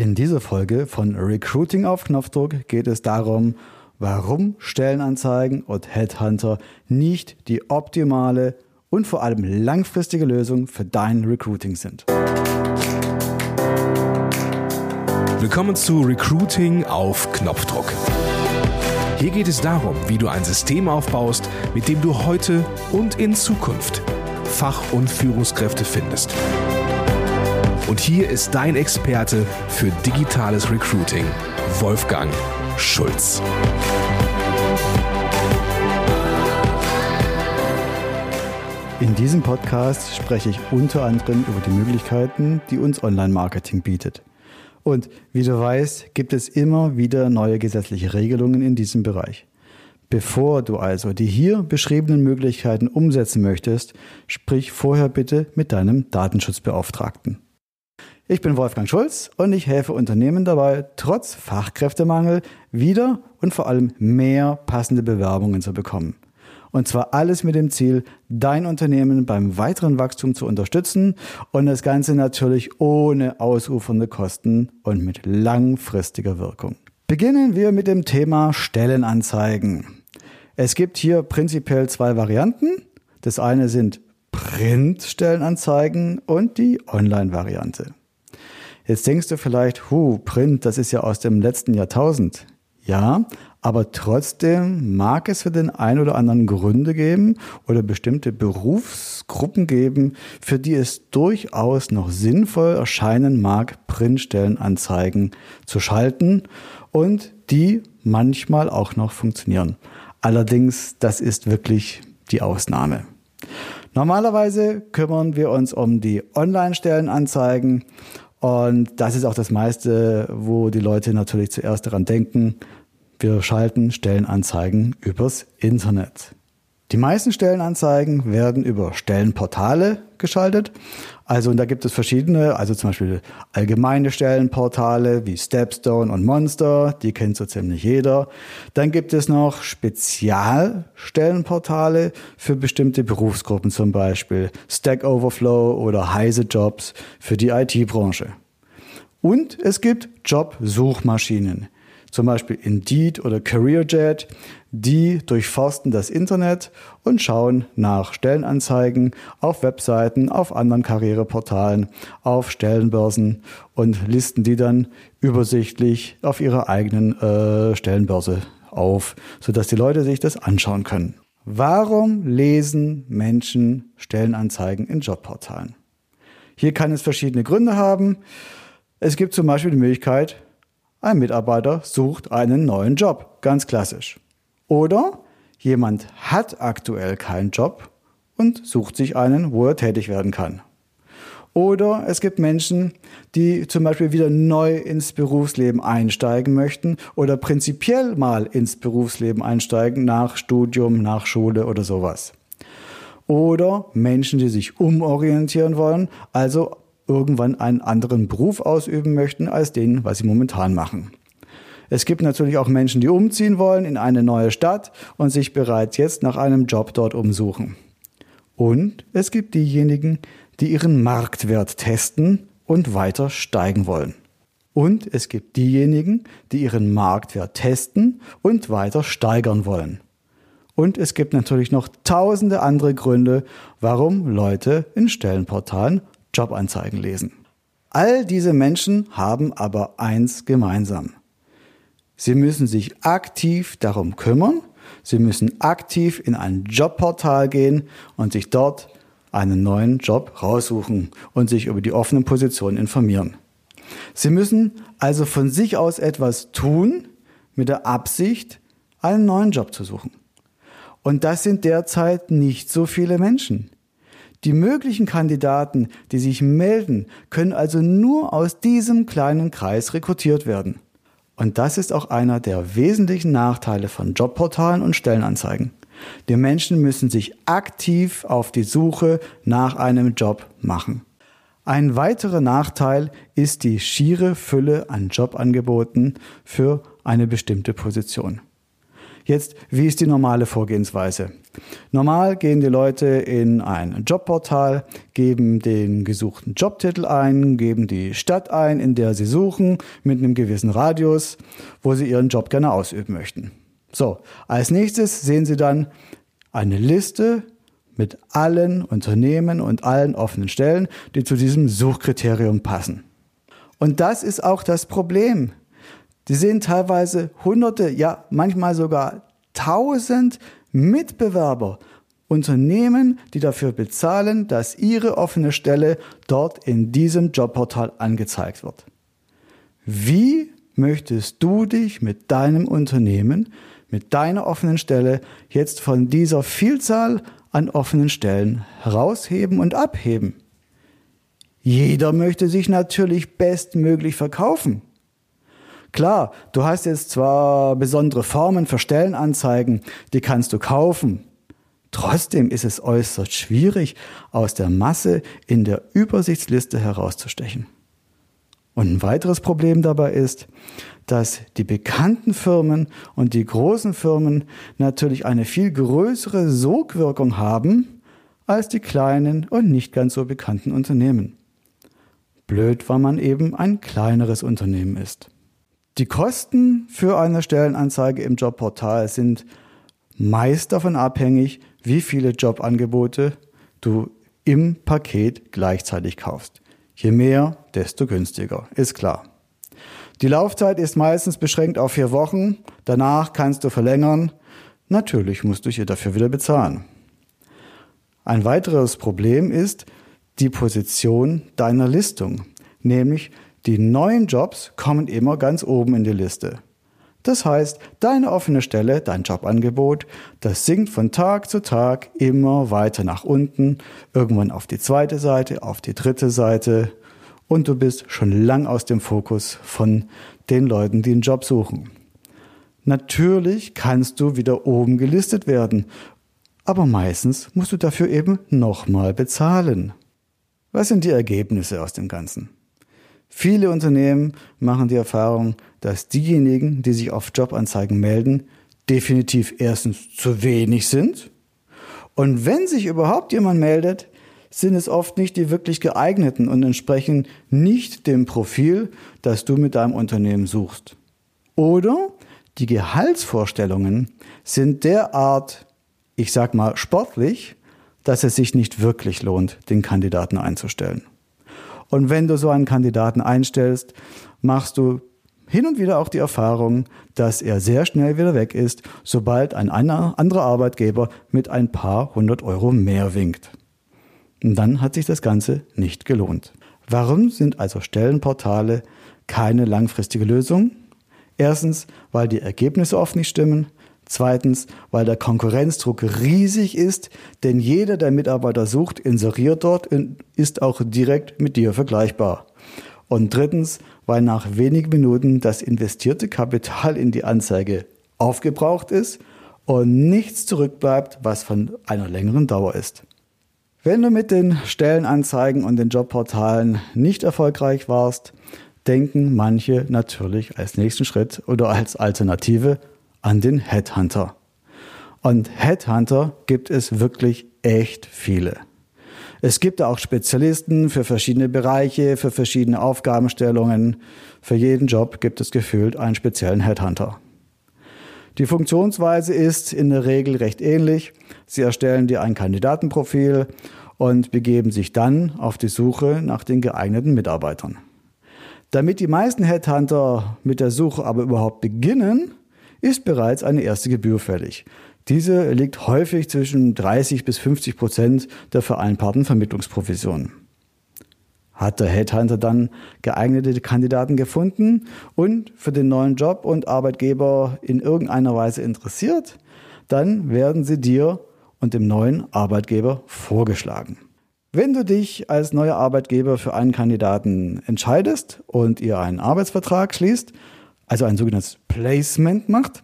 In dieser Folge von Recruiting auf Knopfdruck geht es darum, warum Stellenanzeigen und Headhunter nicht die optimale und vor allem langfristige Lösung für dein Recruiting sind. Willkommen zu Recruiting auf Knopfdruck. Hier geht es darum, wie du ein System aufbaust, mit dem du heute und in Zukunft Fach- und Führungskräfte findest. Und hier ist dein Experte für digitales Recruiting, Wolfgang Schulz. In diesem Podcast spreche ich unter anderem über die Möglichkeiten, die uns Online-Marketing bietet. Und wie du weißt, gibt es immer wieder neue gesetzliche Regelungen in diesem Bereich. Bevor du also die hier beschriebenen Möglichkeiten umsetzen möchtest, sprich vorher bitte mit deinem Datenschutzbeauftragten. Ich bin Wolfgang Schulz und ich helfe Unternehmen dabei, trotz Fachkräftemangel wieder und vor allem mehr passende Bewerbungen zu bekommen. Und zwar alles mit dem Ziel, dein Unternehmen beim weiteren Wachstum zu unterstützen und das Ganze natürlich ohne ausufernde Kosten und mit langfristiger Wirkung. Beginnen wir mit dem Thema Stellenanzeigen. Es gibt hier prinzipiell zwei Varianten. Das eine sind Print-Stellenanzeigen und die Online-Variante. Jetzt denkst du vielleicht, hu, Print, das ist ja aus dem letzten Jahrtausend. Ja, aber trotzdem mag es für den einen oder anderen Gründe geben oder bestimmte Berufsgruppen geben, für die es durchaus noch sinnvoll erscheinen mag, Printstellenanzeigen zu schalten und die manchmal auch noch funktionieren. Allerdings, das ist wirklich die Ausnahme. Normalerweise kümmern wir uns um die Online-Stellenanzeigen und das ist auch das meiste, wo die Leute natürlich zuerst daran denken. Wir schalten Stellenanzeigen übers Internet. Die meisten Stellenanzeigen werden über Stellenportale geschaltet. Also und da gibt es verschiedene, also zum Beispiel allgemeine Stellenportale wie Stepstone und Monster, die kennt so ziemlich jeder. Dann gibt es noch Spezialstellenportale für bestimmte Berufsgruppen, zum Beispiel Stack Overflow oder Heise Jobs für die IT-Branche. Und es gibt Jobsuchmaschinen zum Beispiel Indeed oder CareerJet, die durchforsten das Internet und schauen nach Stellenanzeigen auf Webseiten, auf anderen Karriereportalen, auf Stellenbörsen und listen die dann übersichtlich auf ihrer eigenen äh, Stellenbörse auf, sodass die Leute sich das anschauen können. Warum lesen Menschen Stellenanzeigen in Jobportalen? Hier kann es verschiedene Gründe haben. Es gibt zum Beispiel die Möglichkeit, ein Mitarbeiter sucht einen neuen Job, ganz klassisch. Oder jemand hat aktuell keinen Job und sucht sich einen, wo er tätig werden kann. Oder es gibt Menschen, die zum Beispiel wieder neu ins Berufsleben einsteigen möchten oder prinzipiell mal ins Berufsleben einsteigen nach Studium, nach Schule oder sowas. Oder Menschen, die sich umorientieren wollen, also irgendwann einen anderen Beruf ausüben möchten als den, was sie momentan machen. Es gibt natürlich auch Menschen, die umziehen wollen in eine neue Stadt und sich bereits jetzt nach einem Job dort umsuchen. Und es gibt diejenigen, die ihren Marktwert testen und weiter steigen wollen. Und es gibt diejenigen, die ihren Marktwert testen und weiter steigern wollen. Und es gibt natürlich noch tausende andere Gründe, warum Leute in Stellenportalen Jobanzeigen lesen. All diese Menschen haben aber eins gemeinsam. Sie müssen sich aktiv darum kümmern, sie müssen aktiv in ein Jobportal gehen und sich dort einen neuen Job raussuchen und sich über die offenen Positionen informieren. Sie müssen also von sich aus etwas tun mit der Absicht, einen neuen Job zu suchen. Und das sind derzeit nicht so viele Menschen. Die möglichen Kandidaten, die sich melden, können also nur aus diesem kleinen Kreis rekrutiert werden. Und das ist auch einer der wesentlichen Nachteile von Jobportalen und Stellenanzeigen. Die Menschen müssen sich aktiv auf die Suche nach einem Job machen. Ein weiterer Nachteil ist die schiere Fülle an Jobangeboten für eine bestimmte Position. Jetzt, wie ist die normale Vorgehensweise? Normal gehen die Leute in ein Jobportal, geben den gesuchten Jobtitel ein, geben die Stadt ein, in der sie suchen, mit einem gewissen Radius, wo sie ihren Job gerne ausüben möchten. So, als nächstes sehen Sie dann eine Liste mit allen Unternehmen und allen offenen Stellen, die zu diesem Suchkriterium passen. Und das ist auch das Problem. Die sehen teilweise hunderte, ja manchmal sogar tausend Mitbewerber, Unternehmen, die dafür bezahlen, dass ihre offene Stelle dort in diesem Jobportal angezeigt wird. Wie möchtest du dich mit deinem Unternehmen, mit deiner offenen Stelle jetzt von dieser Vielzahl an offenen Stellen herausheben und abheben? Jeder möchte sich natürlich bestmöglich verkaufen. Klar, du hast jetzt zwar besondere Formen für Stellenanzeigen, die kannst du kaufen. Trotzdem ist es äußerst schwierig, aus der Masse in der Übersichtsliste herauszustechen. Und ein weiteres Problem dabei ist, dass die bekannten Firmen und die großen Firmen natürlich eine viel größere Sogwirkung haben als die kleinen und nicht ganz so bekannten Unternehmen. Blöd, weil man eben ein kleineres Unternehmen ist. Die Kosten für eine Stellenanzeige im Jobportal sind meist davon abhängig, wie viele Jobangebote du im Paket gleichzeitig kaufst. Je mehr, desto günstiger, ist klar. Die Laufzeit ist meistens beschränkt auf vier Wochen. Danach kannst du verlängern. Natürlich musst du hier dafür wieder bezahlen. Ein weiteres Problem ist die Position deiner Listung, nämlich die neuen Jobs kommen immer ganz oben in die Liste. Das heißt, deine offene Stelle, dein Jobangebot, das sinkt von Tag zu Tag immer weiter nach unten, irgendwann auf die zweite Seite, auf die dritte Seite und du bist schon lang aus dem Fokus von den Leuten, die einen Job suchen. Natürlich kannst du wieder oben gelistet werden, aber meistens musst du dafür eben nochmal bezahlen. Was sind die Ergebnisse aus dem Ganzen? Viele Unternehmen machen die Erfahrung, dass diejenigen, die sich auf Jobanzeigen melden, definitiv erstens zu wenig sind. Und wenn sich überhaupt jemand meldet, sind es oft nicht die wirklich geeigneten und entsprechen nicht dem Profil, das du mit deinem Unternehmen suchst. Oder die Gehaltsvorstellungen sind derart, ich sag mal, sportlich, dass es sich nicht wirklich lohnt, den Kandidaten einzustellen. Und wenn du so einen Kandidaten einstellst, machst du hin und wieder auch die Erfahrung, dass er sehr schnell wieder weg ist, sobald ein anderer Arbeitgeber mit ein paar hundert Euro mehr winkt. Und dann hat sich das Ganze nicht gelohnt. Warum sind also Stellenportale keine langfristige Lösung? Erstens, weil die Ergebnisse oft nicht stimmen. Zweitens, weil der Konkurrenzdruck riesig ist, denn jeder, der Mitarbeiter sucht, inseriert dort und ist auch direkt mit dir vergleichbar. Und drittens, weil nach wenigen Minuten das investierte Kapital in die Anzeige aufgebraucht ist und nichts zurückbleibt, was von einer längeren Dauer ist. Wenn du mit den Stellenanzeigen und den Jobportalen nicht erfolgreich warst, denken manche natürlich als nächsten Schritt oder als Alternative an den Headhunter. Und Headhunter gibt es wirklich echt viele. Es gibt auch Spezialisten für verschiedene Bereiche, für verschiedene Aufgabenstellungen. Für jeden Job gibt es gefühlt einen speziellen Headhunter. Die Funktionsweise ist in der Regel recht ähnlich. Sie erstellen dir ein Kandidatenprofil und begeben sich dann auf die Suche nach den geeigneten Mitarbeitern. Damit die meisten Headhunter mit der Suche aber überhaupt beginnen, ist bereits eine erste Gebühr fällig. Diese liegt häufig zwischen 30 bis 50 Prozent der vereinbarten Vermittlungsprovision. Hat der Headhunter dann geeignete Kandidaten gefunden und für den neuen Job und Arbeitgeber in irgendeiner Weise interessiert, dann werden sie dir und dem neuen Arbeitgeber vorgeschlagen. Wenn du dich als neuer Arbeitgeber für einen Kandidaten entscheidest und ihr einen Arbeitsvertrag schließt, also ein sogenanntes Placement macht,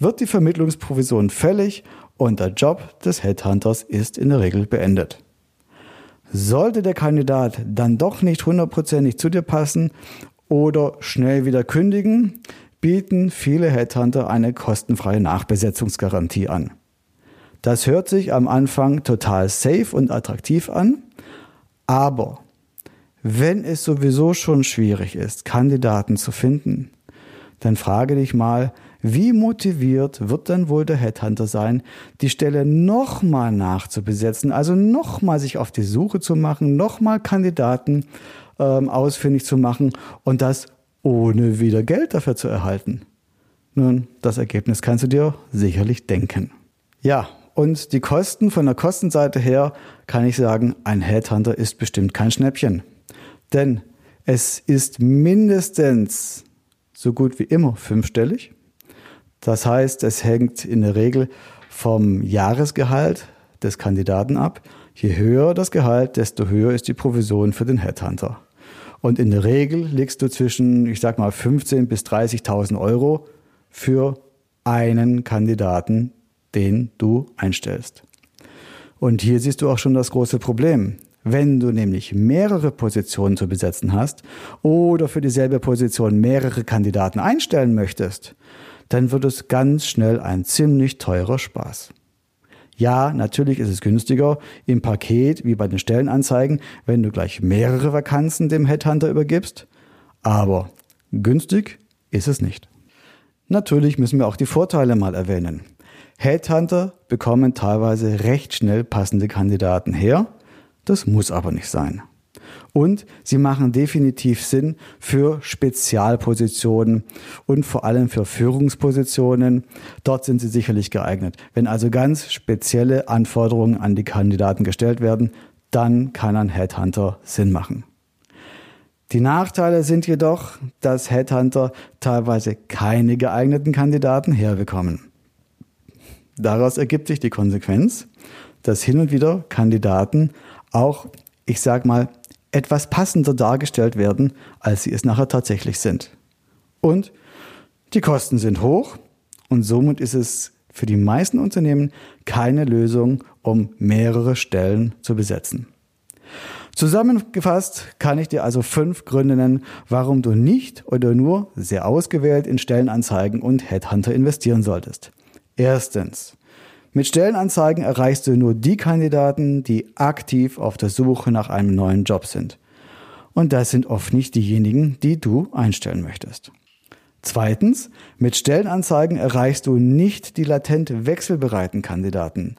wird die Vermittlungsprovision fällig und der Job des Headhunters ist in der Regel beendet. Sollte der Kandidat dann doch nicht hundertprozentig zu dir passen oder schnell wieder kündigen, bieten viele Headhunter eine kostenfreie Nachbesetzungsgarantie an. Das hört sich am Anfang total safe und attraktiv an, aber wenn es sowieso schon schwierig ist, Kandidaten zu finden, dann frage dich mal, wie motiviert wird dann wohl der Headhunter sein, die Stelle nochmal nachzubesetzen, also nochmal sich auf die Suche zu machen, nochmal Kandidaten ähm, ausfindig zu machen und das ohne wieder Geld dafür zu erhalten? Nun, das Ergebnis kannst du dir sicherlich denken. Ja, und die Kosten von der Kostenseite her kann ich sagen, ein Headhunter ist bestimmt kein Schnäppchen. Denn es ist mindestens so gut wie immer fünfstellig. Das heißt, es hängt in der Regel vom Jahresgehalt des Kandidaten ab. Je höher das Gehalt, desto höher ist die Provision für den Headhunter. Und in der Regel liegst du zwischen, ich sag mal, 15.000 bis 30.000 Euro für einen Kandidaten, den du einstellst. Und hier siehst du auch schon das große Problem. Wenn du nämlich mehrere Positionen zu besetzen hast oder für dieselbe Position mehrere Kandidaten einstellen möchtest, dann wird es ganz schnell ein ziemlich teurer Spaß. Ja, natürlich ist es günstiger im Paket wie bei den Stellenanzeigen, wenn du gleich mehrere Vakanzen dem Headhunter übergibst, aber günstig ist es nicht. Natürlich müssen wir auch die Vorteile mal erwähnen. Headhunter bekommen teilweise recht schnell passende Kandidaten her. Das muss aber nicht sein. Und sie machen definitiv Sinn für Spezialpositionen und vor allem für Führungspositionen. Dort sind sie sicherlich geeignet. Wenn also ganz spezielle Anforderungen an die Kandidaten gestellt werden, dann kann ein Headhunter Sinn machen. Die Nachteile sind jedoch, dass Headhunter teilweise keine geeigneten Kandidaten herbekommen. Daraus ergibt sich die Konsequenz, dass hin und wieder Kandidaten auch, ich sag mal, etwas passender dargestellt werden, als sie es nachher tatsächlich sind. Und die Kosten sind hoch und somit ist es für die meisten Unternehmen keine Lösung, um mehrere Stellen zu besetzen. Zusammengefasst kann ich dir also fünf Gründe nennen, warum du nicht oder nur sehr ausgewählt in Stellenanzeigen und Headhunter investieren solltest. Erstens. Mit Stellenanzeigen erreichst du nur die Kandidaten, die aktiv auf der Suche nach einem neuen Job sind. Und das sind oft nicht diejenigen, die du einstellen möchtest. Zweitens, mit Stellenanzeigen erreichst du nicht die latent wechselbereiten Kandidaten.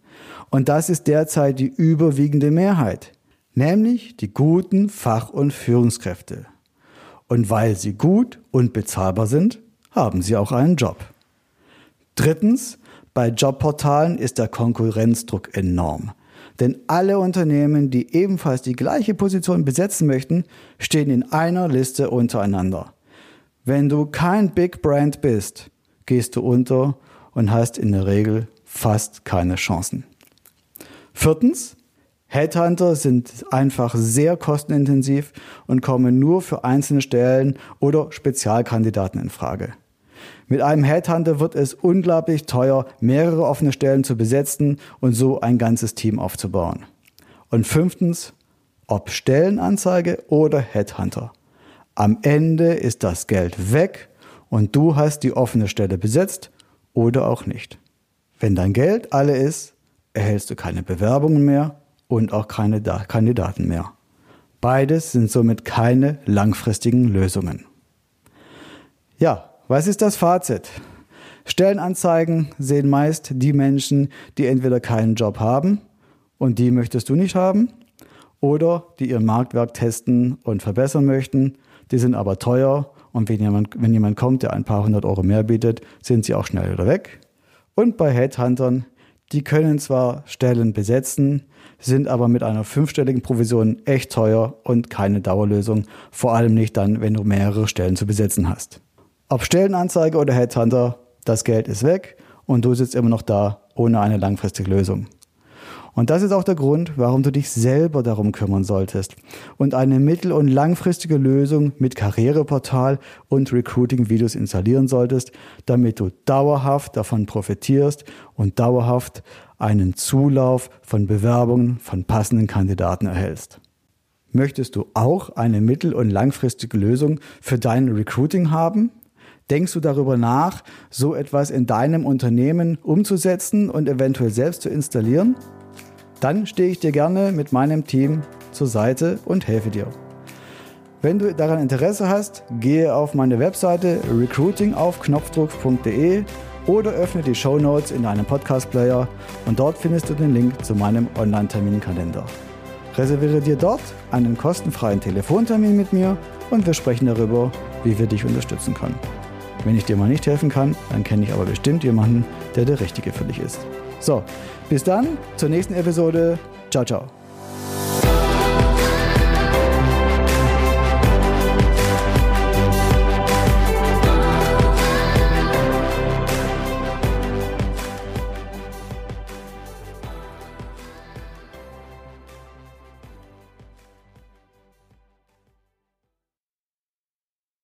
Und das ist derzeit die überwiegende Mehrheit, nämlich die guten Fach- und Führungskräfte. Und weil sie gut und bezahlbar sind, haben sie auch einen Job. Drittens, bei Jobportalen ist der Konkurrenzdruck enorm. Denn alle Unternehmen, die ebenfalls die gleiche Position besetzen möchten, stehen in einer Liste untereinander. Wenn du kein Big Brand bist, gehst du unter und hast in der Regel fast keine Chancen. Viertens, Headhunter sind einfach sehr kostenintensiv und kommen nur für einzelne Stellen oder Spezialkandidaten in Frage. Mit einem Headhunter wird es unglaublich teuer, mehrere offene Stellen zu besetzen und so ein ganzes Team aufzubauen. Und fünftens, ob Stellenanzeige oder Headhunter. Am Ende ist das Geld weg und du hast die offene Stelle besetzt oder auch nicht. Wenn dein Geld alle ist, erhältst du keine Bewerbungen mehr und auch keine Kandidaten mehr. Beides sind somit keine langfristigen Lösungen. Ja, was ist das Fazit? Stellenanzeigen sehen meist die Menschen, die entweder keinen Job haben und die möchtest du nicht haben, oder die ihren Marktwerk testen und verbessern möchten. Die sind aber teuer und wenn jemand, wenn jemand kommt, der ein paar hundert Euro mehr bietet, sind sie auch schnell wieder weg. Und bei Headhuntern, die können zwar Stellen besetzen, sind aber mit einer fünfstelligen Provision echt teuer und keine Dauerlösung, vor allem nicht dann, wenn du mehrere Stellen zu besetzen hast. Ob Stellenanzeige oder Headhunter, das Geld ist weg und du sitzt immer noch da ohne eine langfristige Lösung. Und das ist auch der Grund, warum du dich selber darum kümmern solltest und eine mittel- und langfristige Lösung mit Karriereportal und Recruiting-Videos installieren solltest, damit du dauerhaft davon profitierst und dauerhaft einen Zulauf von Bewerbungen von passenden Kandidaten erhältst. Möchtest du auch eine mittel- und langfristige Lösung für dein Recruiting haben? Denkst du darüber nach, so etwas in deinem Unternehmen umzusetzen und eventuell selbst zu installieren? Dann stehe ich dir gerne mit meinem Team zur Seite und helfe dir. Wenn du daran Interesse hast, gehe auf meine Webseite recruitingaufknopfdruck.de oder öffne die Show Notes in deinem Podcast-Player und dort findest du den Link zu meinem Online-Terminkalender. Reserviere dir dort einen kostenfreien Telefontermin mit mir und wir sprechen darüber, wie wir dich unterstützen können. Wenn ich dir mal nicht helfen kann, dann kenne ich aber bestimmt jemanden, der der Richtige für dich ist. So, bis dann, zur nächsten Episode. Ciao, ciao.